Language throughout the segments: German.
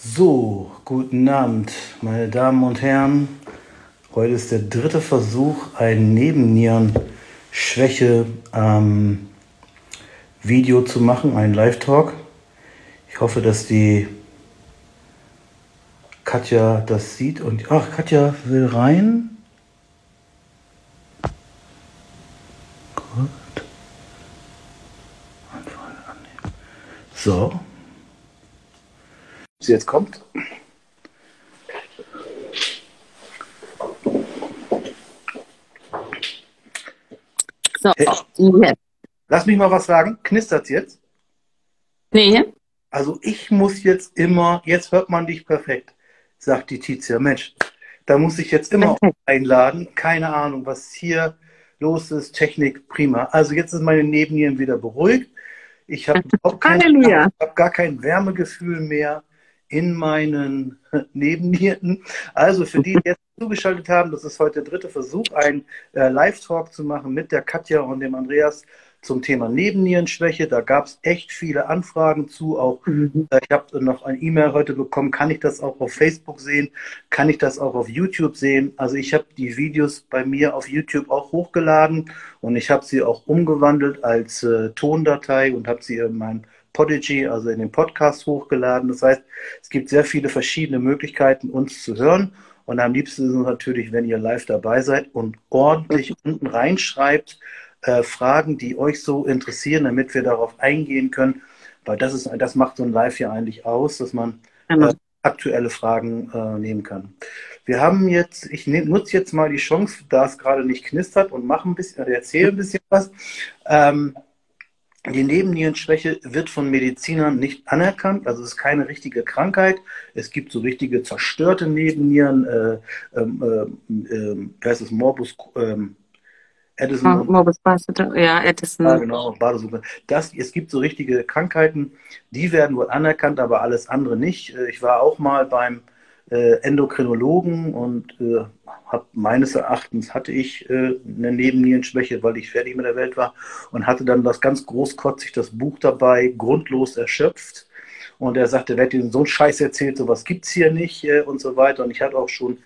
So, guten Abend, meine Damen und Herren. Heute ist der dritte Versuch, ein Nebennierenschwäche ähm, zu machen, ein Live-Talk. Ich hoffe, dass die Katja das sieht und ach, Katja will rein. Gut. So sie jetzt kommt. So, hey, jetzt. Lass mich mal was sagen. Knistert jetzt? Nee. Also ich muss jetzt immer, jetzt hört man dich perfekt, sagt die Tizia. Mensch, da muss ich jetzt immer einladen. Keine Ahnung, was hier los ist. Technik, prima. Also jetzt ist meine Nebennieren wieder beruhigt. Ich habe hab gar kein Wärmegefühl mehr in meinen Nebennieren. Also für die, die jetzt zugeschaltet haben, das ist heute der dritte Versuch, einen äh, Live-Talk zu machen mit der Katja und dem Andreas zum Thema Nebennierenschwäche. Da gab es echt viele Anfragen zu. Auch mhm. äh, ich habe noch ein E-Mail heute bekommen. Kann ich das auch auf Facebook sehen? Kann ich das auch auf YouTube sehen? Also ich habe die Videos bei mir auf YouTube auch hochgeladen und ich habe sie auch umgewandelt als äh, Tondatei und habe sie in meinem Podigy, also in den Podcast hochgeladen. Das heißt, es gibt sehr viele verschiedene Möglichkeiten, uns zu hören. Und am liebsten ist es natürlich, wenn ihr live dabei seid und ordentlich unten reinschreibt, äh, Fragen, die euch so interessieren, damit wir darauf eingehen können. Weil das ist, das macht so ein Live ja eigentlich aus, dass man äh, aktuelle Fragen äh, nehmen kann. Wir haben jetzt, ich nutze jetzt mal die Chance, da es gerade nicht knistert und mache ein bisschen, erzähle ein bisschen was. Ähm, die Nebennierenschwäche wird von Medizinern nicht anerkannt, also es ist keine richtige Krankheit. Es gibt so richtige zerstörte Nebennieren, äh, ähm, äh, äh, heißt es Morbus ähm, Edison. Morbus Basseter, ja, Edison. Ja, genau, das, es gibt so richtige Krankheiten, die werden wohl anerkannt, aber alles andere nicht. Äh, ich war auch mal beim äh, Endokrinologen und äh, hab, meines Erachtens hatte ich äh, eine Nebennierenschwäche, weil ich fertig mit der Welt war und hatte dann das ganz großkotzig das Buch dabei, grundlos erschöpft. Und er sagte, wer hat Ihnen so einen Scheiß erzählt, sowas gibt's hier nicht äh, und so weiter. Und ich hatte auch schon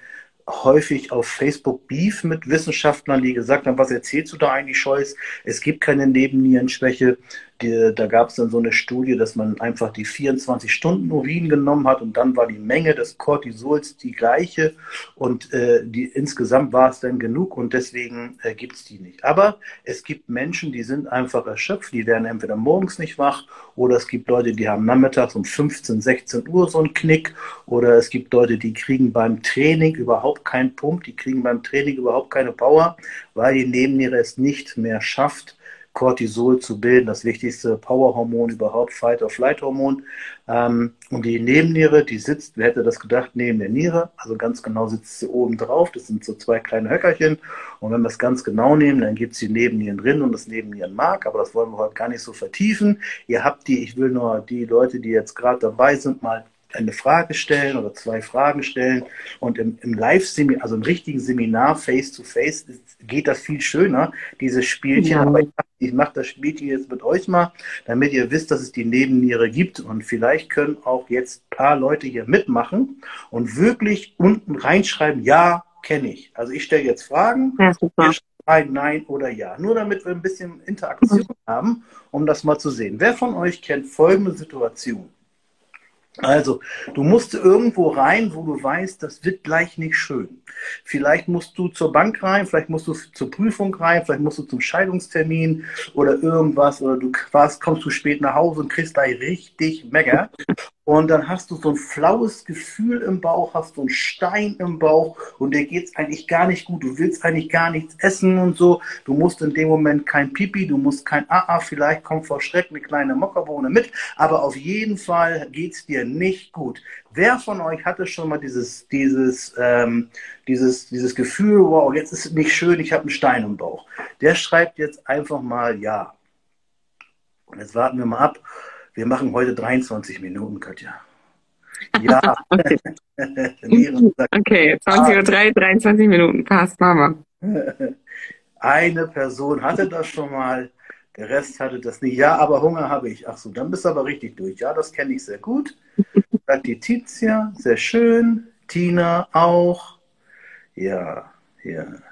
häufig auf Facebook Beef mit Wissenschaftlern, die gesagt haben, was erzählst du da eigentlich, Scheuß? Es gibt keine Nebennierenschwäche. Die, da gab es dann so eine Studie, dass man einfach die 24 Stunden Urin genommen hat und dann war die Menge des Cortisols die gleiche und äh, die, insgesamt war es dann genug und deswegen äh, gibt es die nicht. Aber es gibt Menschen, die sind einfach erschöpft, die werden entweder morgens nicht wach oder es gibt Leute, die haben nachmittags um 15, 16 Uhr so einen Knick oder es gibt Leute, die kriegen beim Training überhaupt keinen Pump, die kriegen beim Training überhaupt keine Power, weil die Nebenniere es nicht mehr schafft, Cortisol zu bilden, das wichtigste Powerhormon überhaupt, Fight-or-Flight-Hormon. Ähm, und die Nebenniere, die sitzt, wer hätte das gedacht, neben der Niere, also ganz genau sitzt sie oben drauf, das sind so zwei kleine Höckerchen. Und wenn wir es ganz genau nehmen, dann gibt es die Nebennieren drin und das Nebennierenmark, aber das wollen wir heute gar nicht so vertiefen. Ihr habt die, ich will nur die Leute, die jetzt gerade dabei sind, mal eine Frage stellen oder zwei Fragen stellen. Und im, im Live-Seminar, also im richtigen Seminar, face-to-face, -face, geht das viel schöner, dieses Spielchen. Ja. Aber ich, ich mache das Spielchen jetzt mit euch mal, damit ihr wisst, dass es die Nebenniere gibt. Und vielleicht können auch jetzt ein paar Leute hier mitmachen und wirklich unten reinschreiben, ja, kenne ich. Also ich stelle jetzt Fragen. Ja, super. Ein Nein oder Ja. Nur damit wir ein bisschen Interaktion mhm. haben, um das mal zu sehen. Wer von euch kennt folgende Situation? Also, du musst irgendwo rein, wo du weißt, das wird gleich nicht schön. Vielleicht musst du zur Bank rein, vielleicht musst du zur Prüfung rein, vielleicht musst du zum Scheidungstermin oder irgendwas, oder du kommst du spät nach Hause und kriegst gleich richtig Mecker. Und dann hast du so ein flaues Gefühl im Bauch, hast so einen Stein im Bauch und dir geht's eigentlich gar nicht gut. Du willst eigentlich gar nichts essen und so. Du musst in dem Moment kein Pipi, du musst kein AA, vielleicht kommt vor Schreck eine kleine Mockerbohne mit, aber auf jeden Fall geht's dir nicht gut. Wer von euch hatte schon mal dieses, dieses, ähm, dieses, dieses Gefühl, wow, jetzt ist es nicht schön, ich habe einen Stein im Bauch? Der schreibt jetzt einfach mal ja. Und jetzt warten wir mal ab wir machen heute 23 Minuten, Katja. Ja. okay, okay 20.03 Uhr, 23 Minuten. Passt, Mama. Eine Person hatte das schon mal. Der Rest hatte das nicht. Ja, aber Hunger habe ich. Ach so, dann bist du aber richtig durch. Ja, das kenne ich sehr gut. Sagt die Tizia, sehr schön. Tina auch. Ja, ja, ja.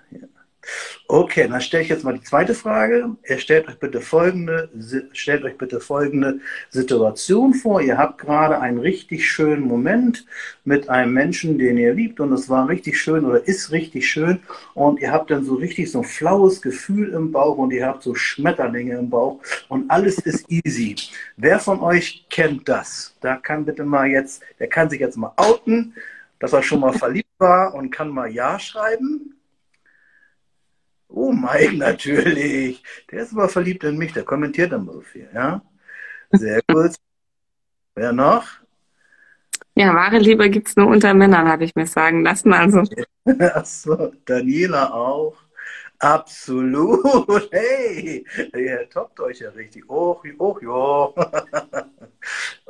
Okay, dann stelle ich jetzt mal die zweite Frage. Stellt euch bitte folgende, stellt euch bitte folgende Situation vor. Ihr habt gerade einen richtig schönen Moment mit einem Menschen, den ihr liebt und es war richtig schön oder ist richtig schön und ihr habt dann so richtig so ein flaues Gefühl im Bauch und ihr habt so Schmetterlinge im Bauch und alles ist easy. Wer von euch kennt das? Da kann bitte mal jetzt, der kann sich jetzt mal outen, dass er schon mal verliebt war und kann mal Ja schreiben. Oh, Mike natürlich. Der ist aber verliebt in mich, der kommentiert immer so viel, ja? Sehr gut. Wer noch? Ja, wahre Liebe gibt es nur unter Männern, habe ich mir sagen lassen. Also. Achso, Daniela auch. Absolut. Hey, ihr toppt euch ja richtig. Oh, oh ja.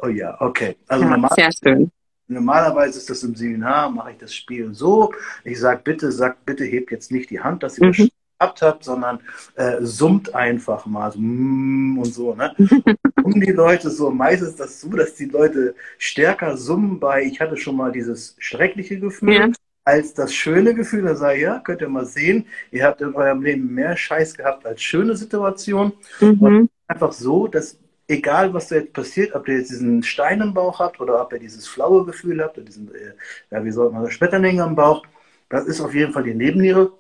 oh ja, okay. Also ja, normal, sehr schön. Normalerweise ist das im Seminar, mache ich das Spiel so. Ich sage, bitte, sagt, bitte hebt jetzt nicht die Hand, dass ihr mhm. Habt, sondern äh, summt einfach mal so mm, und so. Ne? um die Leute so, meistens ist das so, dass die Leute stärker summen bei, ich hatte schon mal dieses schreckliche Gefühl. Ja. Als das schöne Gefühl, da sage ich, ja, könnt ihr mal sehen, ihr habt in eurem Leben mehr Scheiß gehabt als schöne Situationen. Mhm. Und einfach so, dass egal was da jetzt passiert, ob ihr jetzt diesen Stein im Bauch habt oder ob ihr dieses flaue Gefühl habt oder diesen, äh, ja, wie soll man sagen, Schmetterlinge im Bauch, das ist auf jeden Fall die Nebenniere.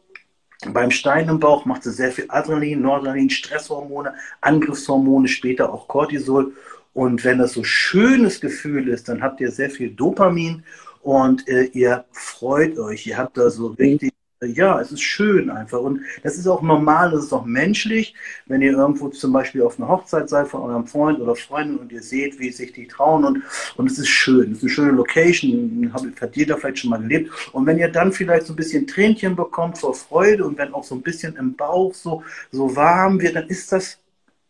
Beim Stein im Bauch macht sie sehr viel Adrenalin, Noradrenalin, Stresshormone, Angriffshormone, später auch Cortisol. Und wenn das so schönes Gefühl ist, dann habt ihr sehr viel Dopamin und äh, ihr freut euch. Ihr habt da so richtig ja, es ist schön einfach. Und das ist auch normal, das ist auch menschlich. Wenn ihr irgendwo zum Beispiel auf einer Hochzeit seid von eurem Freund oder Freundin und ihr seht, wie sich die trauen und, und es ist schön. Es ist eine schöne Location, hat jeder vielleicht schon mal gelebt. Und wenn ihr dann vielleicht so ein bisschen Tränchen bekommt vor Freude und wenn auch so ein bisschen im Bauch so, so warm wird, dann ist das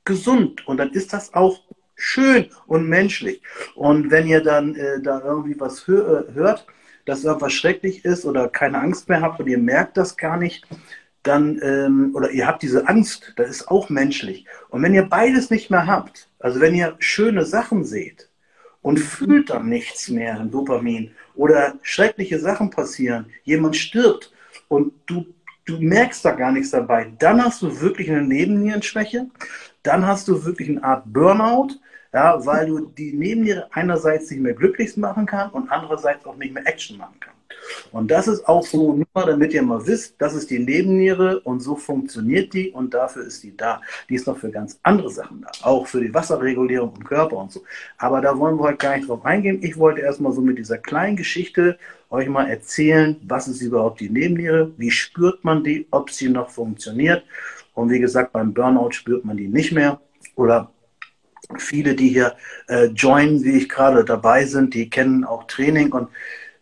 gesund und dann ist das auch schön und menschlich. Und wenn ihr dann äh, da irgendwie was hör, äh, hört, dass irgendwas schrecklich ist oder keine Angst mehr habt und ihr merkt das gar nicht, dann, ähm, oder ihr habt diese Angst, das ist auch menschlich. Und wenn ihr beides nicht mehr habt, also wenn ihr schöne Sachen seht und fühlt dann nichts mehr, ein Dopamin, oder schreckliche Sachen passieren, jemand stirbt und du, du merkst da gar nichts dabei, dann hast du wirklich eine Nebennierenschwäche, dann hast du wirklich eine Art Burnout, ja, weil du die Nebenniere einerseits nicht mehr glücklich machen kann und andererseits auch nicht mehr Action machen kann. Und das ist auch so, nur damit ihr mal wisst, das ist die Nebenniere und so funktioniert die und dafür ist die da. Die ist noch für ganz andere Sachen da, auch für die Wasserregulierung im Körper und so. Aber da wollen wir heute gar nicht drauf eingehen. Ich wollte erstmal so mit dieser kleinen Geschichte euch mal erzählen, was ist überhaupt die Nebenniere, wie spürt man die, ob sie noch funktioniert. Und wie gesagt, beim Burnout spürt man die nicht mehr oder viele, die hier äh, joinen, wie ich gerade dabei sind, die kennen auch Training. Und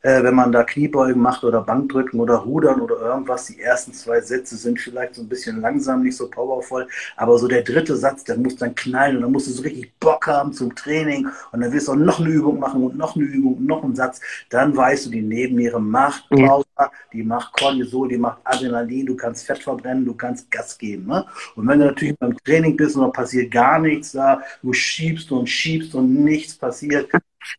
äh, wenn man da Kniebeugen macht oder Bankdrücken oder Rudern oder irgendwas, die ersten zwei Sätze sind vielleicht so ein bisschen langsam, nicht so powervoll, aber so der dritte Satz, der muss dann knallen und dann musst du so richtig Bock haben zum Training und dann wirst du auch noch eine Übung machen und noch eine Übung und noch einen Satz, dann weißt du, die Nebenniere macht Pause, die macht Cortisol, die macht Adrenalin, du kannst Fett verbrennen, du kannst Gas geben. Ne? Und wenn du natürlich beim Training bist und da passiert gar nichts da, du schiebst und schiebst und nichts passiert,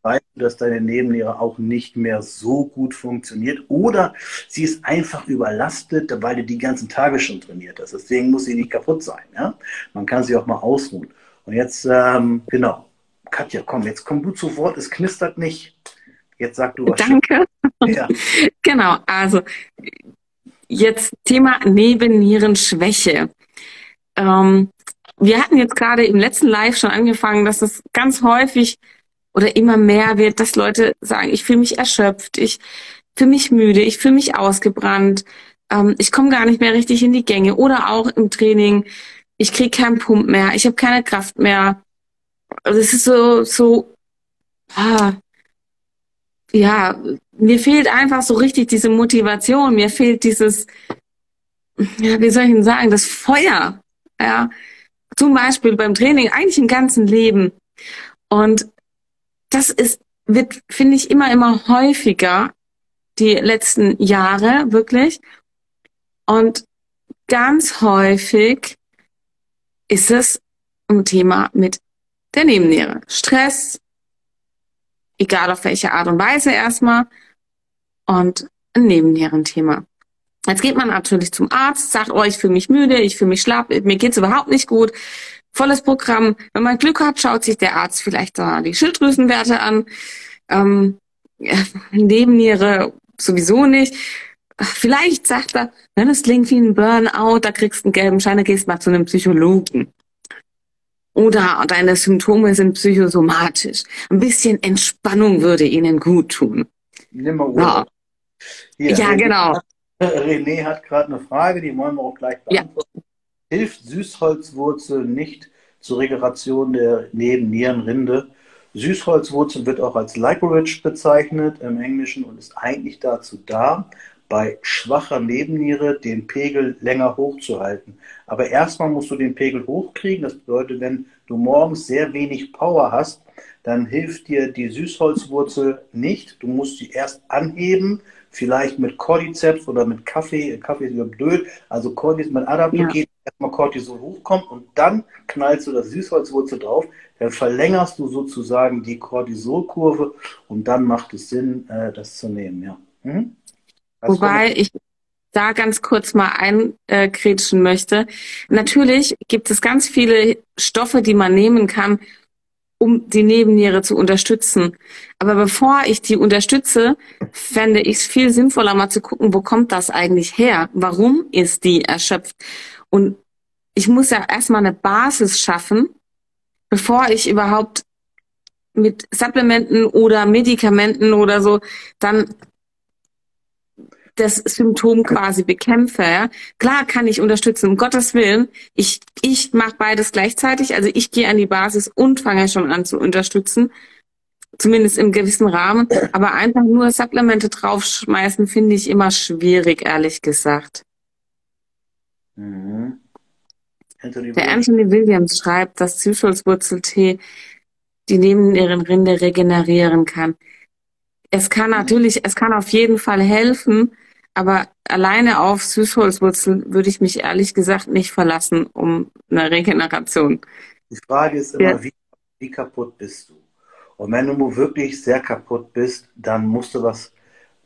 weißt du, dass deine Nebenniere auch nicht mehr so gut funktioniert oder sie ist einfach überlastet, weil du die ganzen Tage schon trainiert hast. Deswegen muss sie nicht kaputt sein. Ja? Man kann sie auch mal ausruhen. Und jetzt, ähm, genau, Katja, komm, jetzt komm du zu Wort, es knistert nicht. Jetzt sag du was. Danke. Ja. genau, also jetzt Thema Nebennierenschwäche. Ähm, wir hatten jetzt gerade im letzten Live schon angefangen, dass es ganz häufig oder immer mehr wird, dass Leute sagen, ich fühle mich erschöpft, ich fühle mich müde, ich fühle mich ausgebrannt, ähm, ich komme gar nicht mehr richtig in die Gänge oder auch im Training, ich kriege keinen Pump mehr, ich habe keine Kraft mehr. Also es ist so, so, ah, ja, mir fehlt einfach so richtig diese Motivation, mir fehlt dieses, ja, wie soll ich denn sagen, das Feuer, ja, zum Beispiel beim Training, eigentlich im ganzen Leben. Und das ist, wird, finde ich, immer, immer häufiger die letzten Jahre, wirklich. Und ganz häufig ist es ein Thema mit der Nebenniere. Stress, egal auf welche Art und Weise erstmal, und ein Nebennierenthema. Jetzt geht man natürlich zum Arzt, sagt, oh, ich fühle mich müde, ich fühle mich schlapp, mir geht's überhaupt nicht gut. Volles Programm. Wenn man Glück hat, schaut sich der Arzt vielleicht da die Schilddrüsenwerte an. Ähm, Nebenniere sowieso nicht. Vielleicht sagt er, wenn das klingt wie ein Burnout, da kriegst du einen gelben Schein, da gehst mal zu einem Psychologen. Oder deine Symptome sind psychosomatisch. Ein bisschen Entspannung würde ihnen gut tun. Nimm mal Urlaub. Ja, Hier, ja René genau. Hat, René hat gerade eine Frage, die wollen wir auch gleich beantworten. Ja. Hilft Süßholzwurzel nicht zur Regeneration der Nebennierenrinde? Süßholzwurzel wird auch als Licorice bezeichnet im Englischen und ist eigentlich dazu da, bei schwacher Nebenniere den Pegel länger hochzuhalten. Aber erstmal musst du den Pegel hochkriegen. Das bedeutet, wenn du morgens sehr wenig Power hast, dann hilft dir die Süßholzwurzel nicht. Du musst sie erst anheben, vielleicht mit Cordyceps oder mit Kaffee. Kaffee ist blöd. Also Cordyceps mit Adaptogen, ja. Erstmal Cortisol hochkommt und dann knallst du das Süßholzwurzel drauf. Dann verlängerst du sozusagen die Cortisolkurve und dann macht es Sinn, äh, das zu nehmen. Ja. Mhm. Wobei ich da ganz kurz mal einkretschen möchte. Natürlich gibt es ganz viele Stoffe, die man nehmen kann, um die Nebenniere zu unterstützen. Aber bevor ich die unterstütze, fände ich es viel sinnvoller, mal zu gucken, wo kommt das eigentlich her? Warum ist die erschöpft? Und ich muss ja erstmal eine Basis schaffen, bevor ich überhaupt mit Supplementen oder Medikamenten oder so dann das Symptom quasi bekämpfe. Ja? Klar kann ich unterstützen, um Gottes Willen. Ich, ich mache beides gleichzeitig. Also ich gehe an die Basis und fange schon an zu unterstützen. Zumindest im gewissen Rahmen. Aber einfach nur Supplemente draufschmeißen, finde ich immer schwierig, ehrlich gesagt. Mhm. Anthony Der Anthony Williams schreibt, dass Süßholzwurzeltee die Nebennierenrinde regenerieren kann. Es kann natürlich, es kann auf jeden Fall helfen, aber alleine auf Süßholzwurzel würde ich mich ehrlich gesagt nicht verlassen, um eine Regeneration. Die Frage ist immer, ja. wie, wie kaputt bist du? Und wenn du wirklich sehr kaputt bist, dann musst du was,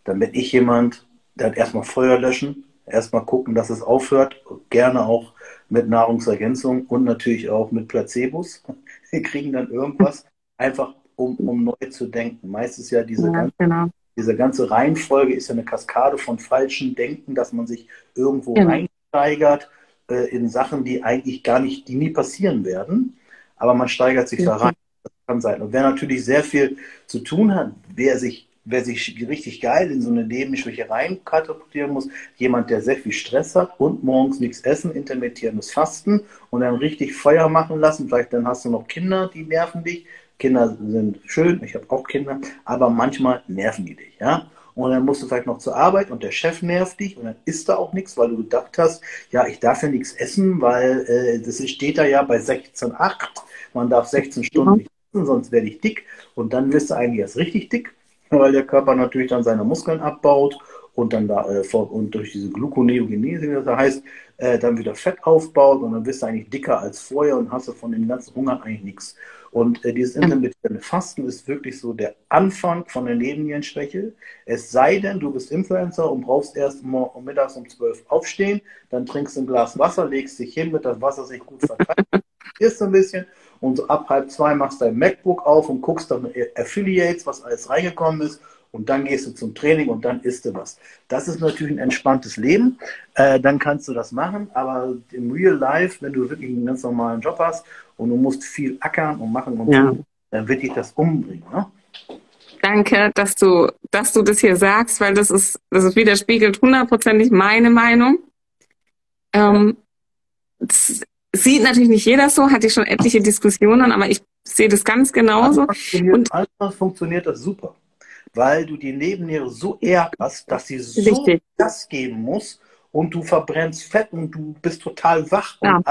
dann bin ich jemand, der hat erstmal Feuer löschen, erstmal gucken, dass es aufhört, gerne auch mit Nahrungsergänzung und natürlich auch mit Placebos. Wir kriegen dann irgendwas, einfach um, um neu zu denken. Meistens ja diese ja, ganze genau diese ganze Reihenfolge ist ja eine Kaskade von falschen Denken, dass man sich irgendwo ja. reinsteigert äh, in Sachen, die eigentlich gar nicht, die nie passieren werden, aber man steigert sich ja. da rein. Das kann sein. Und wer natürlich sehr viel zu tun hat, wer sich, wer sich richtig geil in so eine Nebenschwäche rein katapultieren muss, jemand, der sehr viel Stress hat und morgens nichts essen, intermittierendes Fasten und dann richtig Feuer machen lassen, vielleicht dann hast du noch Kinder, die nerven dich, Kinder sind schön, ich habe auch Kinder, aber manchmal nerven die dich, ja. Und dann musst du vielleicht noch zur Arbeit und der Chef nervt dich und dann isst da auch nichts, weil du gedacht hast, ja, ich darf ja nichts essen, weil äh, das steht da ja bei 16,8. Man darf 16 Stunden mhm. nicht essen, sonst werde ich dick. Und dann wirst du eigentlich erst richtig dick, weil der Körper natürlich dann seine Muskeln abbaut und dann da äh, und durch diese Gluconeogenese, wie das heißt, äh, dann wieder Fett aufbaut und dann wirst du eigentlich dicker als vorher und hast du von dem ganzen Hunger eigentlich nichts. Und äh, dieses intermittierende Fasten ist wirklich so der Anfang von der Nebennierenschwäche. Es sei denn, du bist Influencer und brauchst erst um, mittags um 12 aufstehen, dann trinkst du ein Glas Wasser, legst dich hin, mit das Wasser sich gut verteilt, isst ein bisschen und so ab halb zwei machst dein MacBook auf und guckst dann Affiliates, was alles reingekommen ist und dann gehst du zum Training und dann isst du was. Das ist natürlich ein entspanntes Leben. Äh, dann kannst du das machen, aber im Real Life, wenn du wirklich einen ganz normalen Job hast und du musst viel ackern und machen und ja. tun, dann wird dich das umbringen. Ne? Danke, dass du, dass du das hier sagst, weil das ist, das ist widerspiegelt hundertprozentig meine Meinung. Ähm, sieht natürlich nicht jeder so, hatte ich schon etliche Diskussionen, aber ich sehe das ganz genauso. Und Anfangs funktioniert das super weil du die Nebenniere so ärgerst, dass sie so Richtig. Gas geben muss und du verbrennst Fett und du bist total wach ja. und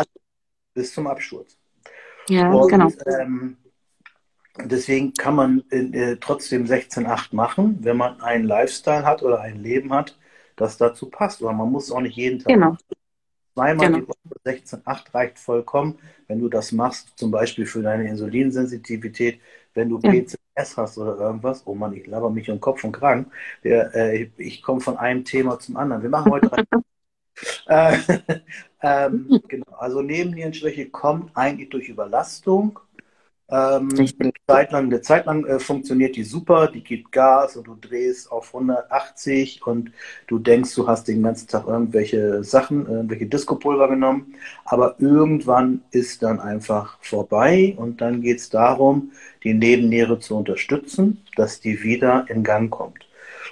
bis zum Absturz. Ja, und, genau. Ähm, deswegen kann man äh, trotzdem 16,8 machen, wenn man einen Lifestyle hat oder ein Leben hat, das dazu passt. Oder man muss es auch nicht jeden Tag genau. Zweimal genau. die Woche 16,8 reicht vollkommen, wenn du das machst, zum Beispiel für deine Insulinsensitivität, wenn du ja. PCS hast oder irgendwas. Oh Mann, ich laber mich um Kopf und Kragen. Der, äh, ich komme von einem Thema zum anderen. Wir machen heute äh, ähm, genau, also Nebennierenschwäche kommt eigentlich durch Überlastung ähm, eine Zeit lang, eine Zeit lang äh, funktioniert die super, die gibt Gas und du drehst auf 180 und du denkst, du hast den ganzen Tag irgendwelche Sachen, irgendwelche Disco-Pulver genommen, aber irgendwann ist dann einfach vorbei und dann geht es darum, die Nebenniere zu unterstützen, dass die wieder in Gang kommt.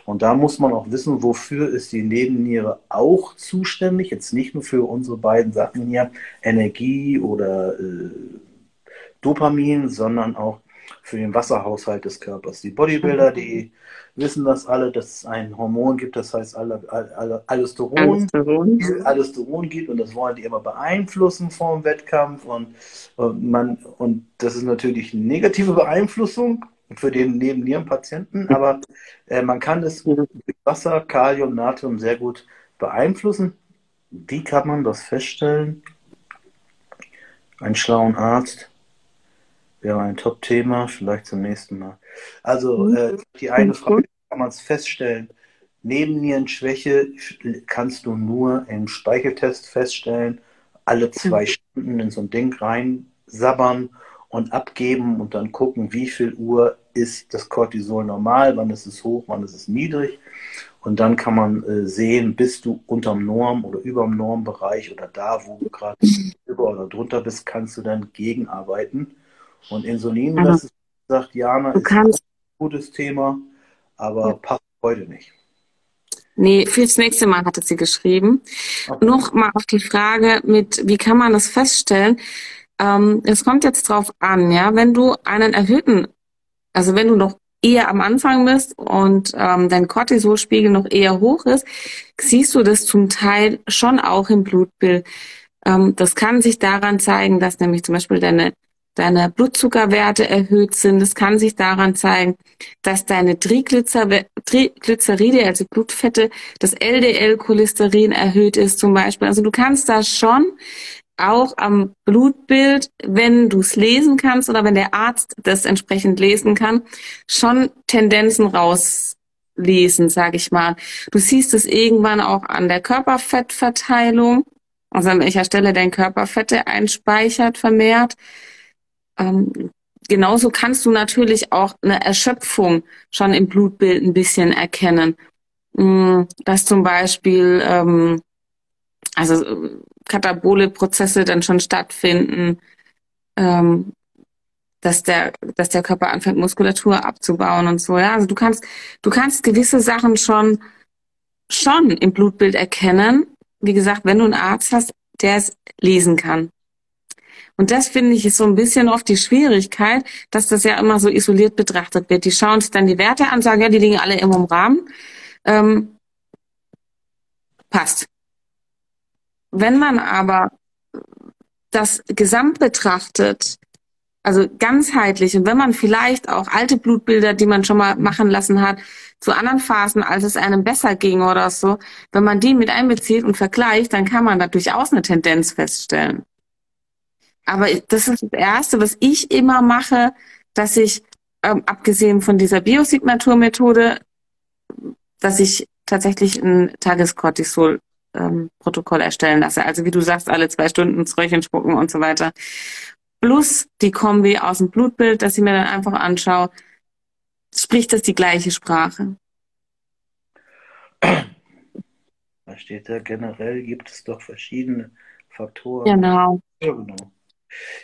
Und da muss man auch wissen, wofür ist die Nebenniere auch zuständig. Jetzt nicht nur für unsere beiden Sachen hier, Energie oder äh, Dopamin, sondern auch für den Wasserhaushalt des Körpers. Die Bodybuilder, die wissen das alle, dass es ein Hormon gibt, das heißt Allosteron, Allosteron. Allosteron gibt und das wollen die immer beeinflussen vor dem Wettkampf und, und, man, und das ist natürlich eine negative Beeinflussung für den Nebennierenpatienten, aber äh, man kann es mit Wasser, Kalium, Natrium sehr gut beeinflussen. Wie kann man das feststellen? Ein schlauen Arzt wäre ein Top-Thema, vielleicht zum nächsten Mal. Also mhm. äh, die eine Frage kann man es feststellen. Nebennierenschwäche kannst du nur im Speicheltest feststellen, alle zwei mhm. Stunden in so ein Ding reinsabbern und abgeben und dann gucken, wie viel Uhr ist das Cortisol normal, wann ist es hoch, wann ist es niedrig. Und dann kann man äh, sehen, bist du unterm Norm oder überm Normbereich oder da, wo du gerade über oder drunter bist, kannst du dann gegenarbeiten. Und Insulin, also, das ist, sagt Jana, ist ein gutes Thema, aber ja. passt heute nicht. Nee, fürs nächste Mal hatte sie geschrieben. Okay. Noch mal auf die Frage mit, wie kann man das feststellen? Ähm, es kommt jetzt drauf an, ja, wenn du einen erhöhten, also wenn du noch eher am Anfang bist und ähm, dein Cortisolspiegel noch eher hoch ist, siehst du das zum Teil schon auch im Blutbild. Ähm, das kann sich daran zeigen, dass nämlich zum Beispiel deine deine Blutzuckerwerte erhöht sind. Es kann sich daran zeigen, dass deine Triglyceride, also Blutfette, das LDL-Cholesterin erhöht ist zum Beispiel. Also du kannst da schon auch am Blutbild, wenn du es lesen kannst oder wenn der Arzt das entsprechend lesen kann, schon Tendenzen rauslesen, sage ich mal. Du siehst es irgendwann auch an der Körperfettverteilung, also an welcher Stelle dein Körperfette einspeichert vermehrt. Ähm, genauso kannst du natürlich auch eine Erschöpfung schon im Blutbild ein bisschen erkennen. Mm, dass zum Beispiel ähm, also katabole Prozesse dann schon stattfinden, ähm, dass der, dass der Körper anfängt, Muskulatur abzubauen und so. Ja, also du kannst, du kannst gewisse Sachen schon, schon im Blutbild erkennen. Wie gesagt, wenn du einen Arzt hast, der es lesen kann. Und das finde ich ist so ein bisschen oft die Schwierigkeit, dass das ja immer so isoliert betrachtet wird. Die schauen sich dann die Werte an, sagen, ja, die liegen alle immer im Rahmen. Ähm, passt. Wenn man aber das Gesamt betrachtet, also ganzheitlich, und wenn man vielleicht auch alte Blutbilder, die man schon mal machen lassen hat, zu anderen Phasen, als es einem besser ging oder so, wenn man die mit einbezieht und vergleicht, dann kann man da durchaus eine Tendenz feststellen. Aber das ist das Erste, was ich immer mache, dass ich, ähm, abgesehen von dieser Biosignaturmethode, dass ich tatsächlich ein Tagescortisol-Protokoll ähm, erstellen lasse. Also wie du sagst, alle zwei Stunden ins Röhrchen spucken und so weiter. Plus die Kombi aus dem Blutbild, dass ich mir dann einfach anschaue, spricht das die gleiche Sprache? Da steht ja, generell gibt es doch verschiedene Faktoren. Genau. Ja, genau.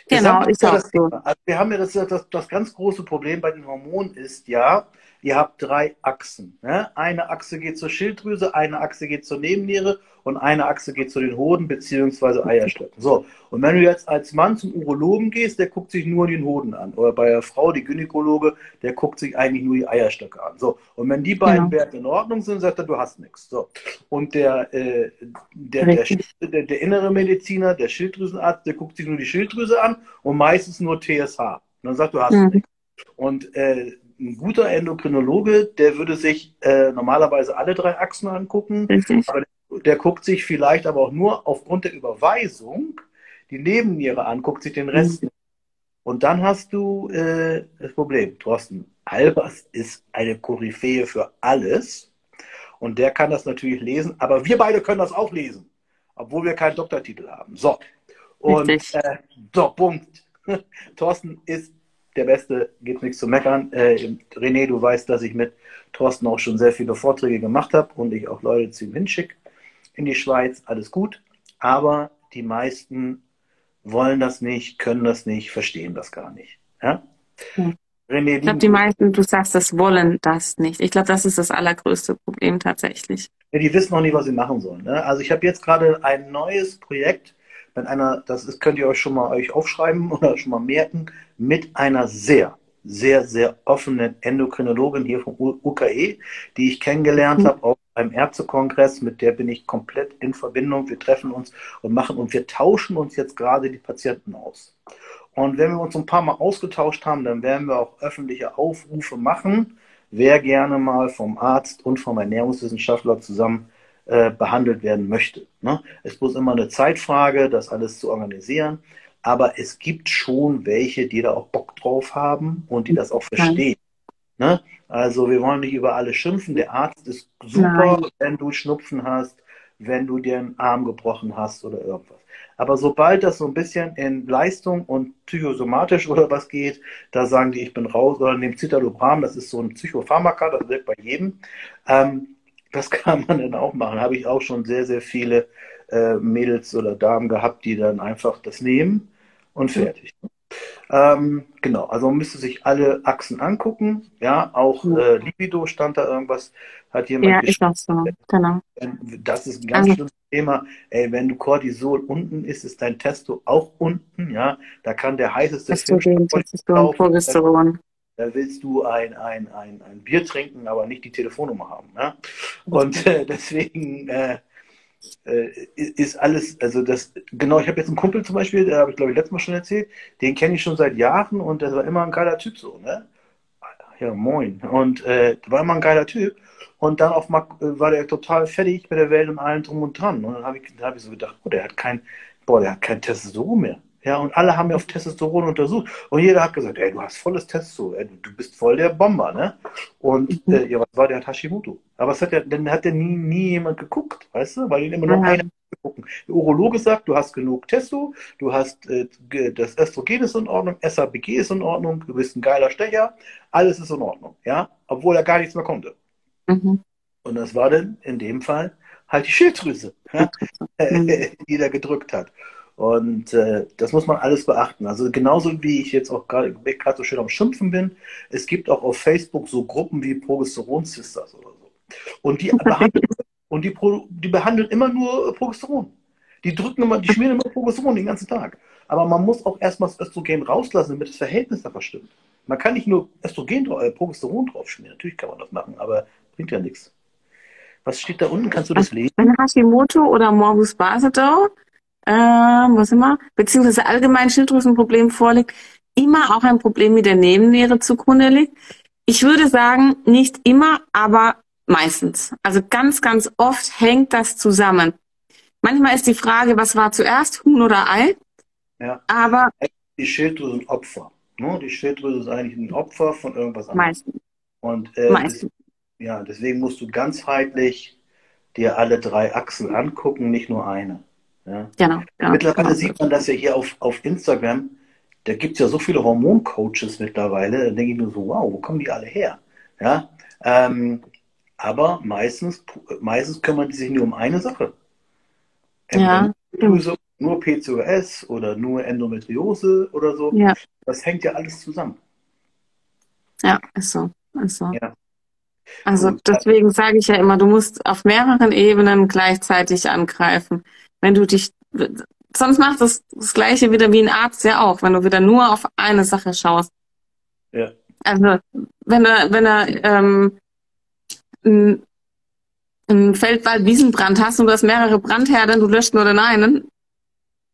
Genau, ist auch so. Also wir haben ja das, das, das ganz große Problem bei den Hormonen ist ja, ihr habt drei Achsen. Ne? Eine Achse geht zur Schilddrüse, eine Achse geht zur Nebenniere und eine Achse geht zu den Hoden bzw. Eierstöcken. So, und wenn du jetzt als Mann zum Urologen gehst, der guckt sich nur den Hoden an. Oder bei der Frau, die Gynäkologe, der guckt sich eigentlich nur die Eierstöcke an. So, und wenn die beiden genau. Werte in Ordnung sind, sagt er, du hast nichts. So, und der, äh, der, der, der, der, innere Mediziner, der Schilddrüsenarzt, der guckt sich nur die Schilddrüse an und meistens nur TSH. Und dann sagt du hast mhm. nichts. Und äh, ein guter Endokrinologe, der würde sich äh, normalerweise alle drei Achsen angucken, Richtig. aber der guckt sich vielleicht aber auch nur aufgrund der Überweisung die Nebenniere an, guckt sich den Rest mhm. Und dann hast du äh, das Problem, Thorsten Albers ist eine Koryphäe für alles und der kann das natürlich lesen, aber wir beide können das auch lesen, obwohl wir keinen Doktortitel haben. So, und äh, so, Punkt. Thorsten ist der Beste, gibt nichts zu meckern. Äh, René, du weißt, dass ich mit Thorsten auch schon sehr viele Vorträge gemacht habe und ich auch Leute zu ihm hinschicke in die Schweiz. Alles gut. Aber die meisten wollen das nicht, können das nicht, verstehen das gar nicht. Ja? Hm. René, ich glaube, die meisten, du sagst das, wollen das nicht. Ich glaube, das ist das allergrößte Problem tatsächlich. Ja, die wissen noch nicht, was sie machen sollen. Ne? Also ich habe jetzt gerade ein neues Projekt mit einer, das ist, könnt ihr euch schon mal euch aufschreiben oder schon mal merken, mit einer sehr, sehr, sehr offenen Endokrinologin hier vom UKE, die ich kennengelernt mhm. habe, auch beim Ärztekongress, mit der bin ich komplett in Verbindung. Wir treffen uns und machen und wir tauschen uns jetzt gerade die Patienten aus. Und wenn wir uns ein paar Mal ausgetauscht haben, dann werden wir auch öffentliche Aufrufe machen, wer gerne mal vom Arzt und vom Ernährungswissenschaftler zusammen äh, behandelt werden möchte. Ne? Es muss immer eine Zeitfrage, das alles zu organisieren. Aber es gibt schon welche, die da auch Bock drauf haben und die das auch verstehen. Ne? Also wir wollen nicht über alle schimpfen. Der Arzt ist super, Nein. wenn du Schnupfen hast, wenn du dir einen Arm gebrochen hast oder irgendwas. Aber sobald das so ein bisschen in Leistung und psychosomatisch oder was geht, da sagen die, ich bin raus oder nehmen Citalopram, das ist so ein Psychopharmaka, das wirkt bei jedem. Ähm, das kann man dann auch machen. Habe ich auch schon sehr, sehr viele äh, Mädels oder Damen gehabt, die dann einfach das nehmen und fertig. Ähm, genau, also man müsste sich alle Achsen angucken. Ja, auch äh, Libido stand da irgendwas, hat jemand Ja, ist auch so, genau. Das ist ein ganz also. schlimmes Thema. Ey, wenn du Cortisol unten ist, ist dein Testo auch unten. Ja, da kann der heißeste Testosteron, Testosteron, Progesteron. Da willst du ein, ein, ein, ein Bier trinken, aber nicht die Telefonnummer haben. Ja? Und äh, deswegen äh, ist alles, also das, genau, ich habe jetzt einen Kumpel zum Beispiel, der habe ich glaube ich letztes Mal schon erzählt, den kenne ich schon seit Jahren und der war immer ein geiler Typ so, ne? Ja, moin. Und äh, war immer ein geiler Typ. Und dann auf Mark, äh, war der total fertig mit der Welt und allem drum und dran. Und dann habe ich, hab ich so gedacht, oh, der hat kein, boah, der hat kein Testosteron mehr. Ja, und alle haben ja auf Testosteron untersucht. Und jeder hat gesagt, ey, du hast volles Testosteron, du bist voll der Bomber, ne? Und äh, ja, was war der Hashimoto? Aber es hat ja, dann hat ja nie, nie jemand geguckt, weißt du? Weil ihn immer nur einer gucken. Der Urologe sagt, du hast genug Testo, du hast äh, das Östrogen ist in Ordnung, SABG ist in Ordnung, du bist ein geiler Stecher, alles ist in Ordnung, ja, obwohl er gar nichts mehr konnte. Mhm. Und das war dann in dem Fall halt die Schilddrüse, ja? Mhm. die da gedrückt hat. Und äh, das muss man alles beachten. Also genauso wie ich jetzt auch gerade so schön am Schimpfen bin, es gibt auch auf Facebook so Gruppen wie Progesteron Sisters oder so. Und die behandeln, und die, die behandeln immer nur Progesteron. Die drücken immer, die schmieren immer Progesteron den ganzen Tag. Aber man muss auch erstmal das Östrogen rauslassen, damit das Verhältnis da verstimmt. Man kann nicht nur Östrogen, äh, Progesteron drauf schmieren. Natürlich kann man das machen, aber bringt ja nichts. Was steht da unten? Kannst du das lesen? Wenn Hashimoto oder Morbus Basedow äh, was immer, beziehungsweise allgemein Schilddrüsenproblem vorliegt, immer auch ein Problem mit der Nebenniere zugrunde liegt. Ich würde sagen, nicht immer, aber meistens. Also ganz, ganz oft hängt das zusammen. Manchmal ist die Frage, was war zuerst, Huhn oder Ei? Ja. Aber die Schilddrüse sind Opfer. Ne? Die Schilddrüse ist eigentlich ein Opfer von irgendwas anderem. Meistens. Und äh, meistens. ja, deswegen musst du ganzheitlich dir alle drei Achsen angucken, nicht nur eine. Ja. Genau, genau. Mittlerweile genau. sieht man das ja hier auf, auf Instagram. Da gibt es ja so viele Hormoncoaches mittlerweile. Da denke ich mir so, wow, wo kommen die alle her? Ja. Ähm, aber meistens, meistens kümmern die sich nur um eine Sache. Ja. Nur PCOS oder nur Endometriose oder so. Ja. Das hängt ja alles zusammen. Ja, ist so. Ist so. Ja. Also Und, deswegen sage ich ja immer, du musst auf mehreren Ebenen gleichzeitig angreifen wenn du dich, sonst macht das das Gleiche wieder wie ein Arzt ja auch, wenn du wieder nur auf eine Sache schaust. Ja. Also, wenn er, wenn er ähm, ein, ein Feldwald-Wiesenbrand hast und du hast mehrere Brandherde, du löscht nur den einen,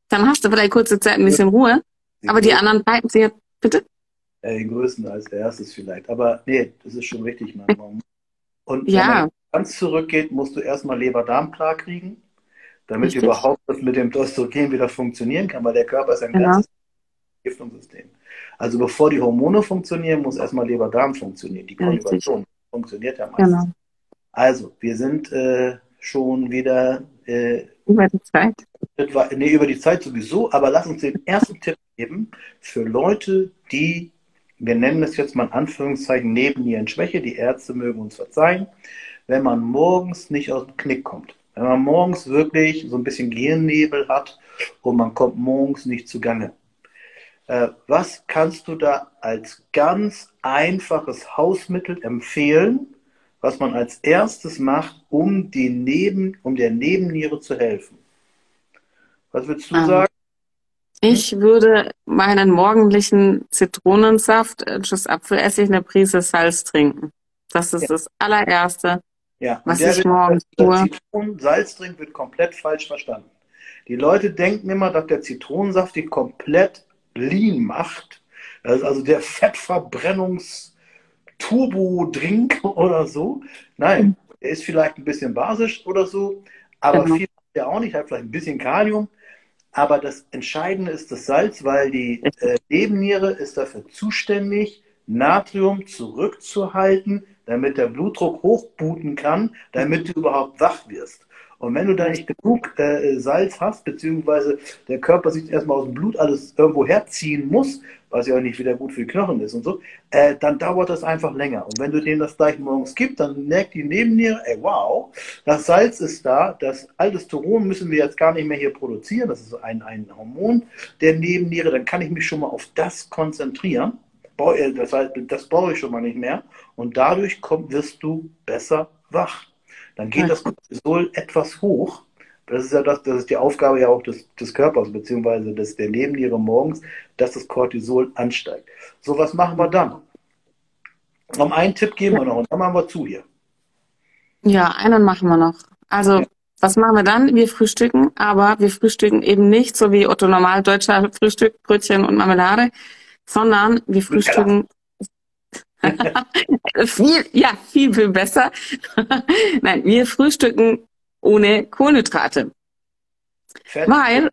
dann hast du vielleicht kurze Zeit ein bisschen Ruhe. aber die anderen beiden, sie bitte? Ja, den größten als erstes vielleicht. Aber nee, das ist schon richtig, man. Und ja. Man, ganz zurückgeht, musst du erstmal Leber-Darm klar kriegen, damit Richtig. überhaupt das mit dem Östrogen wieder funktionieren kann, weil der Körper ist ein Genau. ganzes Giftungssystem. Also bevor die Hormone funktionieren, muss erstmal Leber-Darm funktionieren. Die. Konjugation funktioniert ja meistens. Genau. Also, wir sind äh, schon wieder äh, Über die Zeit. etwa, nee, über die Zeit sowieso, aber lass uns den ersten Tipp geben für Leute, die, wir nennen es jetzt mal in Anführungszeichen Nebennierenschwäche, die Ärzte mögen uns verzeihen, wenn man morgens nicht aus dem Knick kommt. Wenn man morgens wirklich so ein bisschen Gehirnnebel hat und man kommt morgens nicht zugange. Äh, was kannst du da als ganz einfaches Hausmittel empfehlen, was man als erstes macht, um, die Neben, um der Nebenniere zu helfen? Was würdest du Ähm, sagen? Ich würde meinen morgendlichen Zitronensaft, äh, Schuss Apfelessig, eine Prise Salz trinken. Das ist Ja. das allererste. Ja, was der ich wird- morgens tue. Zitronen, Salzdrink wird komplett falsch verstanden. Die Leute denken immer, dass der Zitronensaft die komplett lean macht. Das ist also der Fettverbrennungs-Turbo-Drink oder so. Nein, der ist vielleicht ein bisschen basisch oder so, aber Genau. viel hat er auch nicht, hat vielleicht ein bisschen Kalium. Aber das Entscheidende ist das Salz, weil die äh, Nebenniere ist dafür zuständig, Natrium zurückzuhalten, damit der Blutdruck hochbooten kann, damit du überhaupt wach wirst. Und wenn du da nicht genug äh, Salz hast, beziehungsweise der Körper sich erstmal aus dem Blut alles irgendwo herziehen muss, was ja auch nicht wieder gut für die Knochen ist und so, äh, dann dauert das einfach länger. Und wenn du denen das gleich morgens gibst, dann merkt die Nebenniere, ey, wow, das Salz ist da, das Aldosteron müssen wir jetzt gar nicht mehr hier produzieren, das ist ein, ein Hormon der Nebenniere, dann kann ich mich schon mal auf das konzentrieren. Äh, Das, heißt, das brauche ich schon mal nicht mehr. Und dadurch komm, wirst du besser wach. Dann geht das Cortisol etwas hoch. Das ist ja das, das ist die Aufgabe ja auch des, des Körpers, beziehungsweise des, der Nebenniere morgens, dass das Cortisol ansteigt. So, was machen wir dann? Noch einen Tipp geben wir noch und dann machen wir zu hier. Ja, einen machen wir noch. Also, Ja. was machen wir dann? Wir frühstücken, aber wir frühstücken eben nicht so wie Otto Normaldeutscher Frühstück, Brötchen und Marmelade, sondern wir frühstücken viel, ja, viel, viel besser. Nein, wir frühstücken ohne Kohlenhydrate, Fett, weil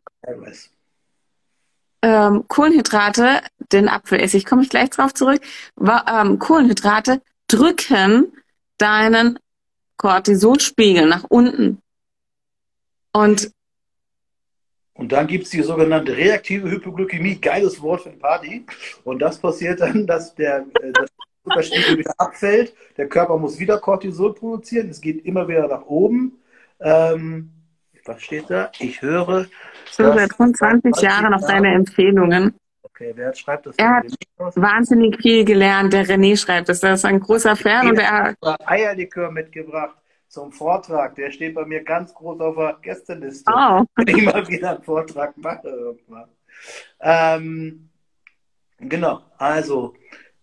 ähm, Kohlenhydrate, den Apfelessig, komme ich gleich drauf zurück, ähm, Kohlenhydrate drücken deinen Cortisolspiegel nach unten. Und Und dann gibt es die sogenannte reaktive Hypoglykämie, geiles Wort für eine Party. Und das passiert dann, dass der äh, das Blutzuckerspiegel wieder abfällt. Der Körper muss wieder Cortisol produzieren. Es geht immer wieder nach oben. Ähm, was steht da? Ich höre. schon seit rund 20 Jahren auf deine Empfehlungen. Okay, wer schreibt das? Er hat wahnsinnig viel gelernt. Der René schreibt es. Er ist ein großer Fan und er, Eierlikör mitgebracht zum Vortrag. Der steht bei mir ganz groß auf der Gästeliste. oh, wenn ich mal wieder einen Vortrag mache irgendwann. Ähm, genau, also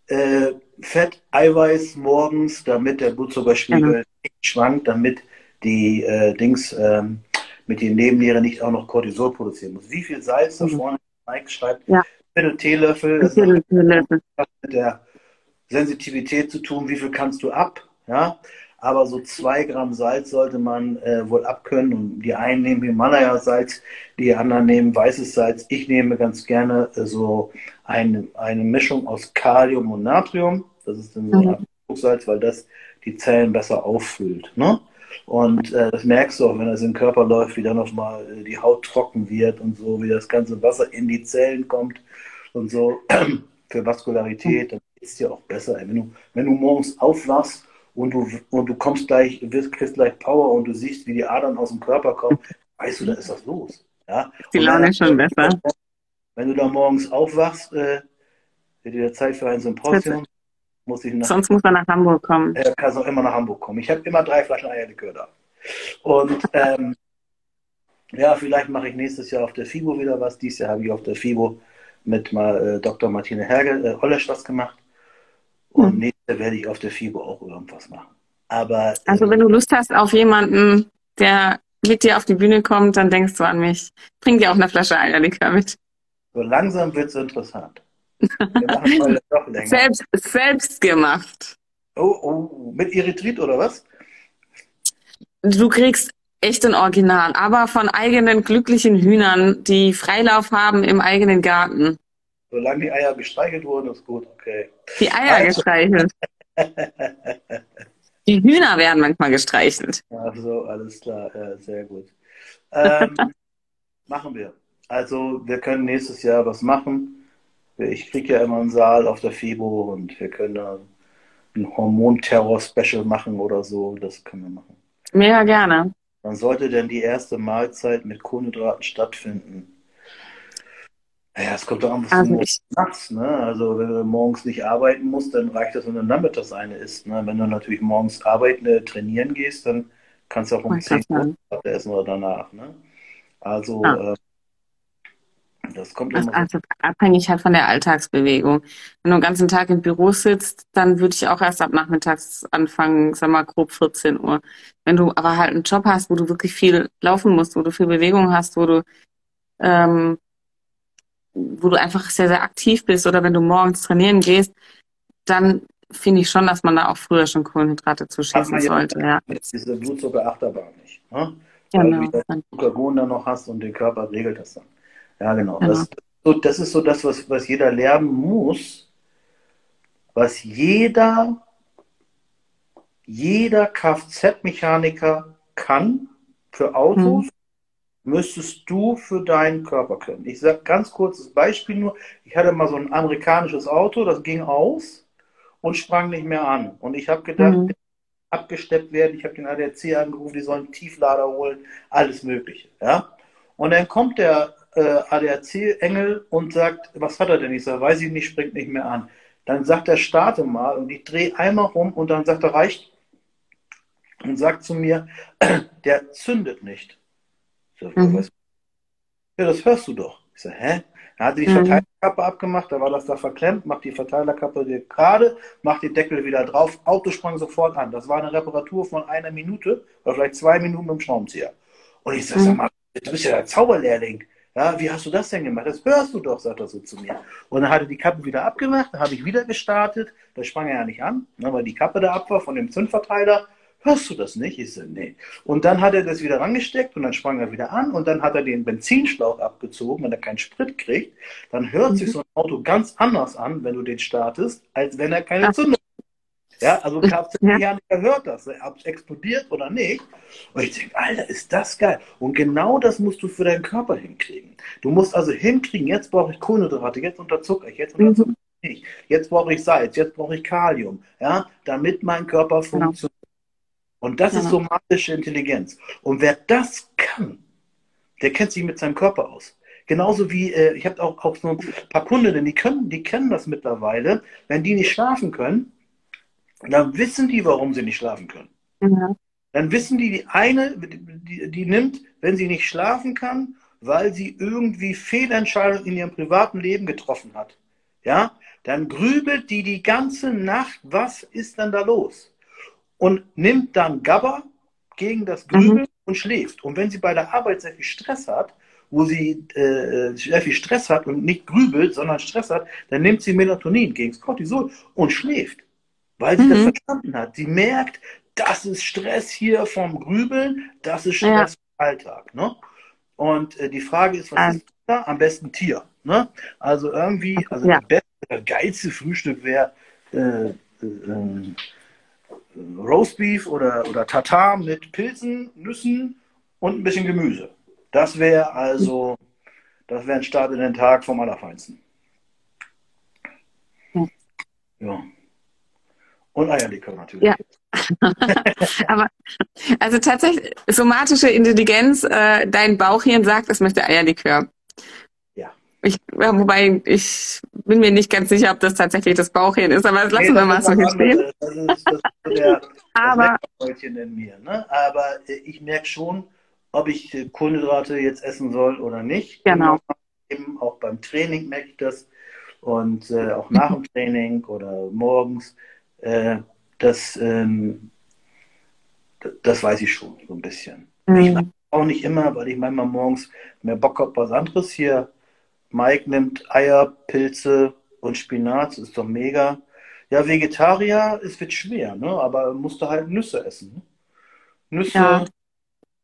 äh, Fett, Eiweiß morgens, damit der Blutzuckerspiegel Genau. nicht schwankt, damit die äh, Dings ähm, mit den Nebennieren nicht auch noch Cortisol produzieren muss. Wie viel Salz da Mhm. vorne? Mike schreibt, Ja. Viertel Teelöffel, das Viertel hat Teelöffel. mit der Sensitivität zu tun, wie viel kannst du ab, ja, aber so zwei Gramm Salz sollte man äh, wohl abkönnen und die einen nehmen Himalaya-Salz, die anderen nehmen weißes Salz. Ich nehme ganz gerne äh, so eine, eine Mischung aus Kalium und Natrium. Das ist dann so Mhm. ein Salz, weil das die Zellen besser auffüllt. Ne? Und äh, das merkst du auch, wenn das in den Körper läuft, wie dann nochmal äh, die Haut trocken wird und so, wie das ganze Wasser in die Zellen kommt und so. Für Vaskularität, dann geht es dir auch besser. Wenn du, wenn du morgens aufwachst und du, und du kommst gleich, wirst, kriegst gleich Power und du siehst, wie die Adern aus dem Körper kommen, weißt du, da ist was los. Ja? Die Laune ist schon besser. Wenn du da morgens aufwachst, äh, wird dir Zeit für ein Symposium, muss ich nach Sonst muss er nach Hamburg kommen. äh, kannst auch immer nach Hamburg kommen. Ich habe immer drei Flaschen Eierlikör da. Und ähm, ja, vielleicht mache ich nächstes Jahr auf der FIBO wieder was. Dieses Jahr habe ich auf der FIBO mit mal, äh, Dr. Martine Herge, äh, Hollesch was gemacht. Und Mhm. nächstes Jahr werde ich auf der FIBO auch irgendwas machen. Aber Also ähm, wenn du Lust hast auf jemanden, der mit dir auf die Bühne kommt, dann denkst du an mich. Bring dir auch eine Flasche Eierlikör mit. so langsam wird es interessant. Wir. Selbst, selbst gemacht. Oh, oh, mit Erythrit oder was? du kriegst echt ein Original, aber von eigenen glücklichen Hühnern, die Freilauf haben im eigenen Garten. Solange die Eier gestreichelt wurden, ist gut, okay. Die Eier also. gestreichelt. die Hühner werden manchmal gestreichelt. Ach so, alles klar, ja, sehr gut. Ähm, machen wir. Also wir können nächstes Jahr was machen. Ich kriege ja immer einen Saal auf der FIBO und wir können da ein Hormonterror-Special machen oder so. Das können wir machen. Mega gerne. Wann sollte denn die erste Mahlzeit mit Kohlenhydraten stattfinden? Ja, es kommt doch an, was also du ich... machst. Ne? Also wenn du morgens nicht arbeiten musst, dann reicht das, wenn du nachmittags eine isst. Ne? Wenn du natürlich morgens arbeiten, äh, trainieren gehst, dann kannst du auch um 10 Uhr essen oder danach. Ne? Also ah. äh, das kommt immer. Also abhängig halt von der Alltagsbewegung. Wenn du den ganzen Tag im Büro sitzt, dann würde ich auch erst ab nachmittags anfangen, sag mal grob 14 Uhr. Wenn du aber halt einen Job hast, wo du wirklich viel laufen musst, wo du viel Bewegung hast, wo du ähm, wo du einfach sehr, sehr aktiv bist oder wenn du morgens trainieren gehst, dann finde ich schon, dass man da auch früher schon Kohlenhydrate zuschießen sollte. Ja. Diese Blutzuckerachterbahn nicht. Ne? Genau. Weil du den Glucagon dann noch hast und der Körper regelt das dann. Ja, genau. genau. Das, das ist so das, was, was jeder lernen muss, was jeder, jeder Kfz-Mechaniker kann für Autos, hm. Müsstest du für deinen Körper können. Ich sage ganz kurzes Beispiel nur. Ich hatte mal so ein amerikanisches Auto, das ging aus und sprang nicht mehr an. Und ich habe gedacht, mhm. abgesteppt werden, ich habe den ADAC angerufen, die sollen Tieflader holen, alles Mögliche. Ja? Und dann kommt der äh, ADAC-Engel und sagt, was hat er denn? Ich sage, weiß ich nicht, springt nicht mehr an. Dann sagt er, starte mal und ich drehe einmal rum und dann sagt er, reicht. Und sagt zu mir, der zündet nicht. So, mhm. Ja, das hörst du doch. Ich sage, hä? Er hatte die mhm. Verteilerkappe abgemacht, da war das da verklemmt, macht die Verteilerkappe gerade, macht den Deckel wieder drauf, Auto sprang sofort an. Das war eine Reparatur von einer Minute oder vielleicht zwei Minuten mit dem Schraubenzieher. Und ich sage, mhm. sag mal, du bist ja der Zauberlehrling. Ja, wie hast du das denn gemacht? Das hörst du doch, sagt er so zu mir. Und dann hat er die Kappe wieder abgemacht, dann habe ich wieder gestartet, da sprang er ja nicht an, ne, weil die Kappe da ab war von dem Zündverteiler. Hörst du das nicht? Ich so, nee. Und dann hat er das wieder rangesteckt und dann sprang er wieder an und dann hat er den Benzinschlauch abgezogen, wenn er keinen Sprit kriegt. Dann hört mhm. sich so ein Auto ganz anders an, wenn du den startest, als wenn er keine Zündung ja, also Kfz-Mechaniker ja. hört das, ob es explodiert oder nicht. Und ich denke, Alter, ist das geil. Und genau das musst du für deinen Körper hinkriegen. Du musst also hinkriegen, jetzt brauche ich Kohlenhydrate, jetzt unterzucker ich, jetzt unterzucker ich nicht. Jetzt brauche ich Salz, jetzt brauche ich Kalium, ja, damit mein Körper genau. funktioniert. Und das genau. ist somatische Intelligenz. Und wer das kann, der kennt sich mit seinem Körper aus. Genauso wie, äh, ich habe auch, auch so ein paar Kundinnen, die können, die kennen das mittlerweile, wenn die nicht schlafen können, dann wissen die, warum sie nicht schlafen können. Ja. Dann wissen die, die eine, die, die nimmt, wenn sie nicht schlafen kann, weil sie irgendwie Fehlentscheidungen in ihrem privaten Leben getroffen hat. Ja, dann grübelt die die ganze Nacht, was ist denn da los? Und nimmt dann Gabba gegen das Grübeln mhm. und schläft. Und wenn sie bei der Arbeit sehr viel Stress hat, wo sie äh, sehr viel Stress hat und nicht grübelt, sondern Stress hat, dann nimmt sie Melatonin gegen das Cortisol und schläft weil sie mhm. das verstanden hat. Sie merkt, das ist Stress hier vom Grübeln, das ist Stress ja. vom Alltag. Ne? Und äh, die Frage ist, was ja. ist da? Am besten Tier. Ne? Also irgendwie, also ja. das beste, geilste Frühstück wäre äh, äh, Roastbeef oder, oder Tatar mit Pilzen, Nüssen und ein bisschen Gemüse. Das wäre also, das wäre ein Start in den Tag vom Allerfeinsten. Ja. Und Eierlikör natürlich. Ja. Aber also tatsächlich, somatische Intelligenz, äh, dein Bauchhirn sagt, es möchte Eierlikör. Ja. Ich, wobei ich bin mir nicht ganz sicher, ob das tatsächlich das Bauchhirn ist, aber das lassen nee, wir mal so hier stehen. Aber, mir. Ne? Aber äh, ich merke schon, ob ich äh, Kohlenhydrate jetzt essen soll oder nicht. Genau. Eben auch beim Training merke ich das und äh, auch nach dem Training oder morgens äh, das, ähm, das weiß ich schon so ein bisschen. Mhm. Ich mache auch nicht immer, weil ich manchmal morgens mehr Bock habe, was anderes hier. Mike nimmt Eier, Pilze und Spinat, das ist doch mega. Ja, Vegetarier, es wird schwer, ne? aber musst du halt Nüsse essen. Ne? Nüsse. Ja,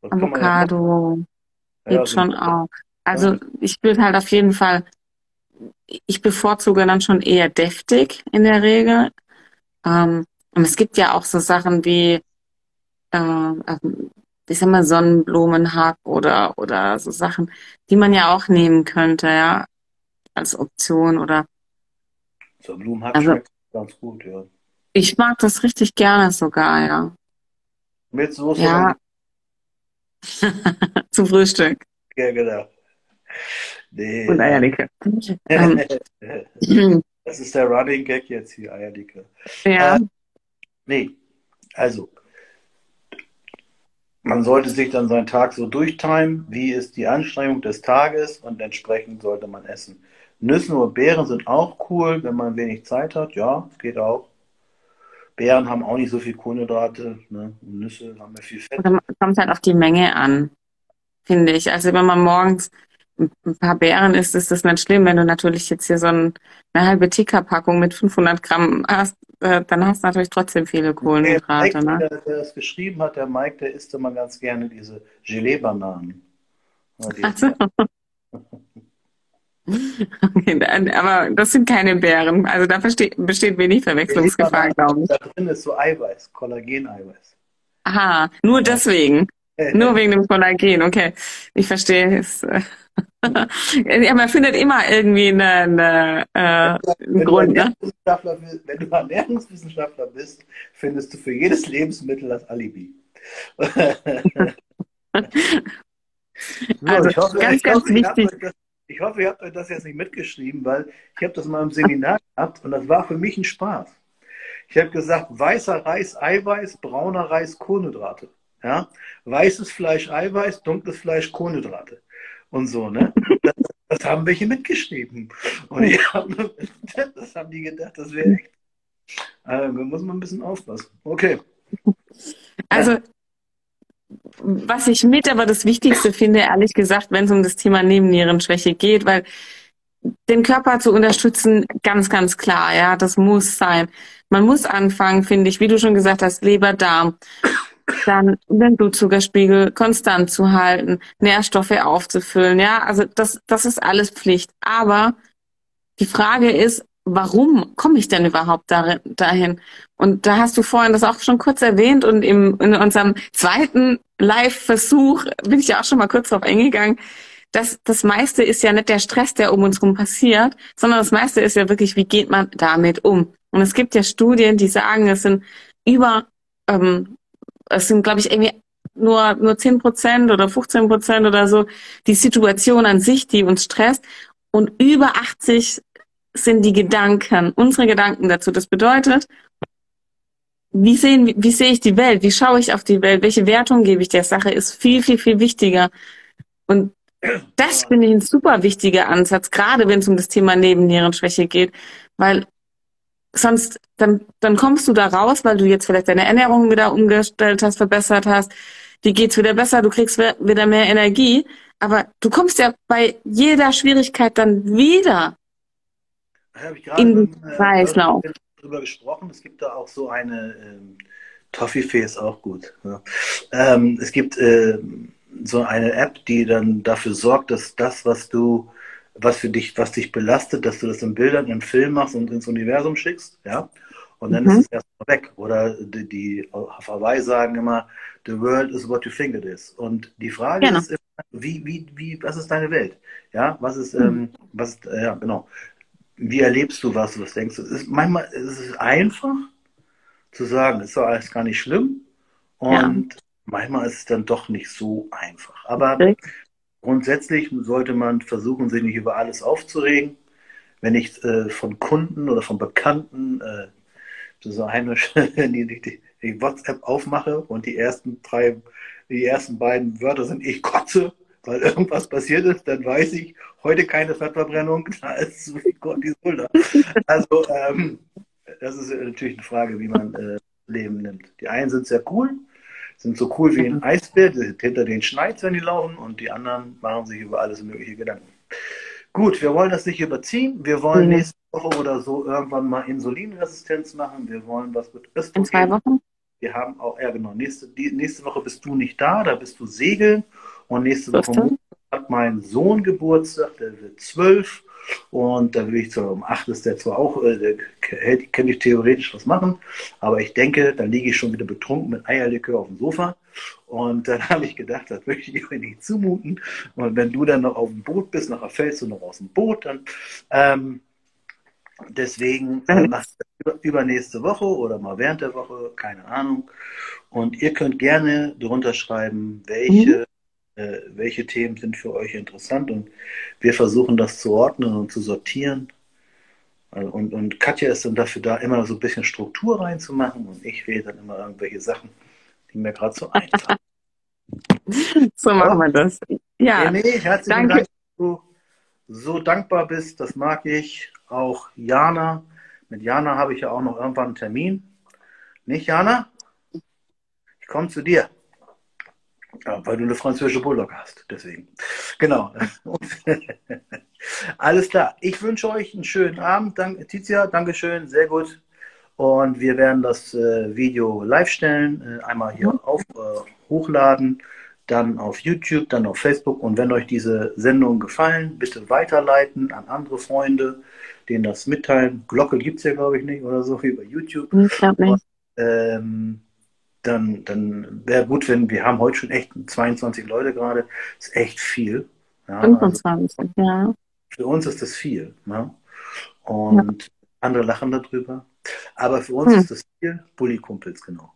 Avocado Ja, geht so schon auch. Also ich würde halt auf jeden Fall, ich bevorzuge dann schon eher deftig in der Regel. Ähm, und es gibt ja auch so Sachen wie, äh, ähm, ich sag mal, Sonnenblumenhack oder, oder so Sachen, die man ja auch nehmen könnte, ja, als Option oder, so Blumenhack also schmeckt ganz gut, ja. ich mag das richtig gerne sogar, ja. Mit Soße Ja, zum Frühstück Ja, genau. Nee, und. Eierlikör. Ähm, Das ist der Running Gag jetzt hier, Eierlikör. ja, Äh, nee, also, man sollte sich dann seinen Tag so durchtimen, wie ist die Anstrengung des Tages und entsprechend sollte man essen. Nüsse oder Beeren sind auch cool, wenn man wenig Zeit hat. Ja, geht auch. Beeren haben auch nicht so viel Kohlenhydrate, ne? Und Nüsse haben ja viel Fett. oder kommt halt auf die Menge an, finde ich. Also wenn man morgens ein paar Beeren isst, ist das nicht schlimm. Wenn du natürlich jetzt hier so ein, eine halbe Tikka-Packung mit 500 Gramm hast, äh, dann hast du natürlich trotzdem viele Der Kohlenhydrate, Mike, ne? der, der das geschrieben hat, der Mike, der isst immer ganz gerne diese Gelee-Bananen. Ja, die Ach so. Okay, dann- aber das sind keine Beeren. Also da besteht, besteht wenig Verwechslungsgefahr, glaube ich. Da drin ist so Eiweiß, Kollagen-Eiweiß. Aha, nur deswegen. Nur wegen dem Kollagen, okay. Ich verstehe es. Ja, man findet immer irgendwie eine, eine, äh, einen Wenn du, Grund, ne? Wenn du Ernährungswissenschaftler bist, findest du für jedes Lebensmittel das Alibi. So, Also, ich hoffe, ganz, ich ganz hoffe, ihr habt wichtig. euch das, ich hoffe, ihr habt euch das jetzt nicht mitgeschrieben, weil ich habe das mal im Seminar gehabt und das war für mich ein Spaß. Ich habe gesagt, weißer Reis Eiweiß, brauner Reis Kohlenhydrate. Ja? Weißes Fleisch Eiweiß, dunkles Fleisch Kohlenhydrate. Und so, ne? Das, das haben welche mitgeschrieben. Und die haben, das haben die gedacht, das wäre echt. Also, da muss man ein bisschen aufpassen. Okay. Also, was ich mit aber das Wichtigste finde, ehrlich gesagt, wenn es um das Thema Nebennierenschwäche geht, weil den Körper zu unterstützen, ganz, ganz klar, ja, das muss sein. Man muss anfangen, finde ich, wie du schon gesagt hast, Leber, Darm, dann den Blutzuckerspiegel konstant zu halten, Nährstoffe aufzufüllen, ja, also das, das ist alles Pflicht. Aber die Frage ist, warum komme ich denn überhaupt dahin? Und da hast du vorhin das auch schon kurz erwähnt und im, in unserem zweiten Live-Versuch bin ich ja auch schon mal kurz darauf eingegangen. Das, das meiste ist ja nicht der Stress, der um uns herum passiert, sondern das meiste ist ja wirklich, wie geht man damit um? Und es gibt ja Studien, die sagen, es sind über, ähm, es sind, glaube ich, irgendwie nur, nur 10 Prozent oder 15 Prozent oder so, die Situation an sich, die uns stresst. Und über 80 sind die Gedanken, unsere Gedanken dazu. Das bedeutet, wie sehen, wie, wie sehe ich die Welt? Wie schaue ich auf die Welt? Welche Wertung gebe ich der Sache? Ist viel, viel, viel wichtiger. Und das finde ich ein super wichtiger Ansatz, gerade wenn es um das Thema Nebennierenschwäche geht, weil sonst, dann, dann kommst du da raus, weil du jetzt vielleicht deine Ernährung wieder umgestellt hast, verbessert hast, dir geht's wieder besser, du kriegst wieder mehr Energie, aber du kommst ja bei jeder Schwierigkeit dann wieder habe ich gerade in einem, äh, drüber gesprochen. Es gibt da auch so eine, ähm, Toffifee ist auch gut. Ja. Ähm, es gibt ähm, so eine App, die dann dafür sorgt, dass das, was du, was für dich, was dich belastet, dass du das in Bildern, im Film machst und ins Universum schickst, ja. Und dann Mhm. ist es erstmal weg. Oder die, die auf Hawaii sagen immer, the world is what you think it is. Und die Frage Genau. ist immer, wie, wie, wie, was ist deine Welt? Ja, was ist, ähm, was ist, äh, ja, genau. Wie erlebst du was? Was denkst du? Es ist, manchmal ist es einfach zu sagen, ist doch alles gar nicht schlimm. Und manchmal ist es dann doch nicht so einfach. Aber Richtig. Grundsätzlich sollte man versuchen, sich nicht über alles aufzuregen. Wenn ich äh, von Kunden oder von Bekannten äh, so heimisch die, die, die WhatsApp aufmache und die ersten drei, die ersten beiden Wörter sind ich kotze, weil irgendwas passiert ist, dann weiß ich, heute keine Fettverbrennung, da ist so viel Cortisol da. Also ähm, das ist natürlich eine Frage, wie man äh, Leben nimmt. Die einen sind sehr cool, sind so cool wie ein Eisbär, die sind hinter den schneit, wenn die laufen, und die anderen machen sich über alles mögliche Gedanken. Gut, wir wollen das nicht überziehen. Wir wollen Mhm. nächste Woche oder so irgendwann mal Insulinresistenz machen. Wir wollen was mit In zwei Östrogen. Wochen? Wir haben auch, ja genau, nächste, die, nächste Woche bist du nicht da, da bist du segeln. Und nächste Woche hat mein Sohn Geburtstag, der wird zwölf. Und da will ich zwar um acht ist der zwar auch, äh, kann ich theoretisch was machen, aber ich denke, dann liege ich schon wieder betrunken mit Eierlikör auf dem Sofa. Und dann habe ich gedacht, das möchte ich mir nicht zumuten. Und wenn du dann noch auf dem Boot bist, nachher fällst du noch aus dem Boot, dann ähm, deswegen äh, mache ich das übernächste Woche oder mal während der Woche, keine Ahnung. Und ihr könnt gerne drunter schreiben, welche mhm äh, welche Themen sind für euch interessant und wir versuchen das zu ordnen und zu sortieren. Also, und, und Katja ist dann dafür da, immer so ein bisschen Struktur reinzumachen und ich wähle dann immer irgendwelche Sachen, die mir gerade so einfallen. so machen wir das. Ja, nee, herzlichen danke. Dank, dass du so dankbar bist. Das mag ich. Auch Jana. Mit Jana habe ich ja auch noch irgendwann einen Termin. Nicht, Jana? Ich komme zu dir. Ja, weil du eine französische Bulldog hast, deswegen. Genau. Alles klar. Ich wünsche euch einen schönen Abend. Dank, Tizia, Dankeschön, sehr gut. Und wir werden das äh, Video live stellen, äh, einmal hier mhm. auf, äh, hochladen, dann auf YouTube, dann auf Facebook. Und wenn euch diese Sendung gefallen, bitte weiterleiten an andere Freunde, denen das mitteilen. Glocke gibt es ja, glaube ich, nicht oder so wie bei YouTube. Ich glaube nicht. Und, ähm, dann, dann wäre gut, wenn wir haben heute schon echt 22 Leute gerade, Das ist echt viel. Ja, 25, also, ja. Für uns ist das viel. Ne? Und ja. andere lachen darüber. Aber für uns hm. ist das viel, Bulli-Kumpels, genau.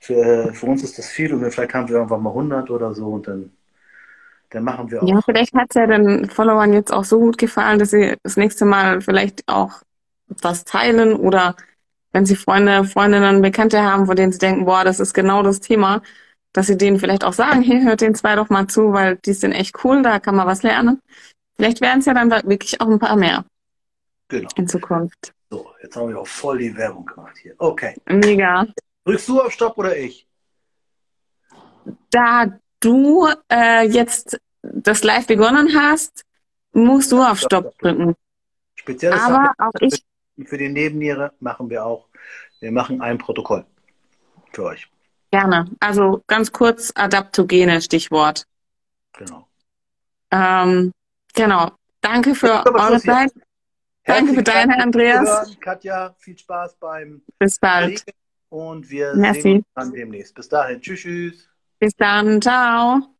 Für, für uns ist das viel und vielleicht haben wir irgendwann mal 100 oder so und dann, dann machen wir auch. Ja, vielleicht hat es ja den Followern jetzt auch so gut gefallen, dass sie das nächste Mal vielleicht auch was teilen oder wenn Sie Freunde, Freundinnen, Bekannte haben, von denen Sie denken, boah, das ist genau das Thema, dass Sie denen vielleicht auch sagen, hey, hört den zwei doch mal zu, weil die sind echt cool, da kann man was lernen. Vielleicht werden es ja dann wirklich auch ein paar mehr. Genau. In Zukunft. So, jetzt haben wir auch voll die Werbung gemacht hier. Okay. Mega. Drückst du auf Stopp oder ich? Da du äh, jetzt das Live begonnen hast, musst du auf Stopp drücken. Spezielles Aber auch ich für die Nebenniere machen wir auch, wir machen ein Protokoll für euch. Gerne. Also ganz kurz Adaptogene, Stichwort. Genau. Ähm, genau. Danke für eure Zeit. Danke für deine, Andreas. Katja, viel Spaß beim Bis bald. Und wir Merci. sehen uns dann demnächst. Bis dahin. Tschüss, tschüss. Bis dann. Ciao.